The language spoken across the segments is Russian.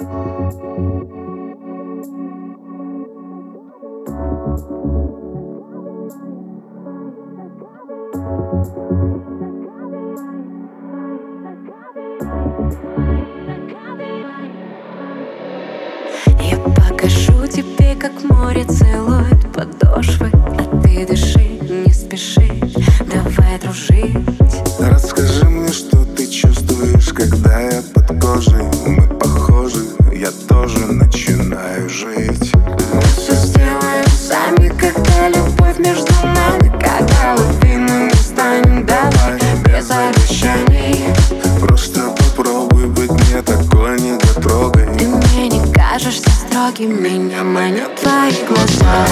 Я покажу тебе, как море целует строгим, меня манят твои глаза.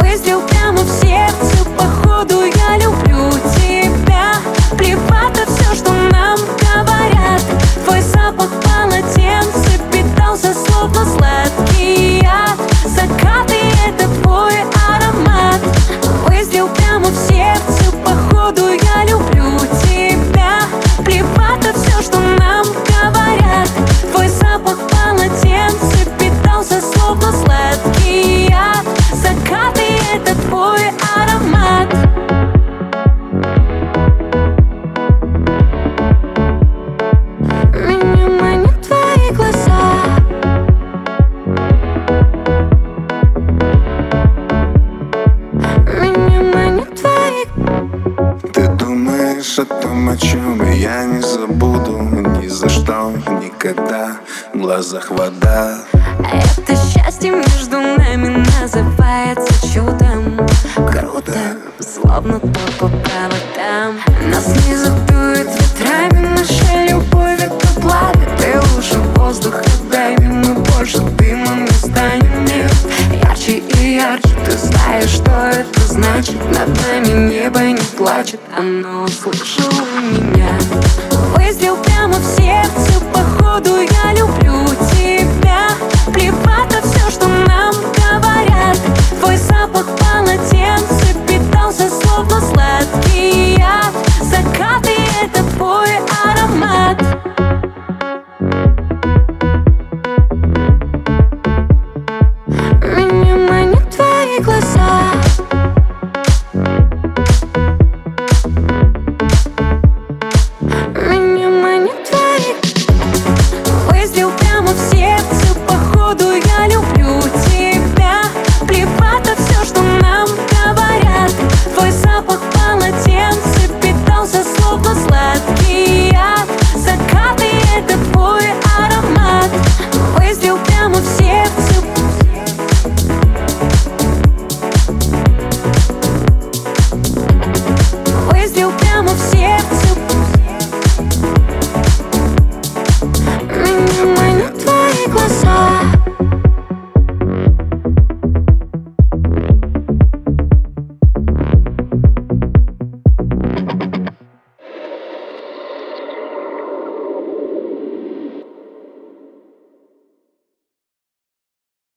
Выстрел прямо в сердце, походу я люблю тебя. Плевать на все, что нам говорят. Твой запах полотенца питался словно сладкий яд. Закаты — это твой аромат. Выстрел прямо в сердце, думаешь о том, о чем я не забуду Ни за что, никогда, в глазах вода. Это счастье между нами называется чудом. Круто, словно то по проводам Нас не задует ветрами, наша любовь это значит? Над нами небо не плачет, оно услышало меня Выстрел прямо в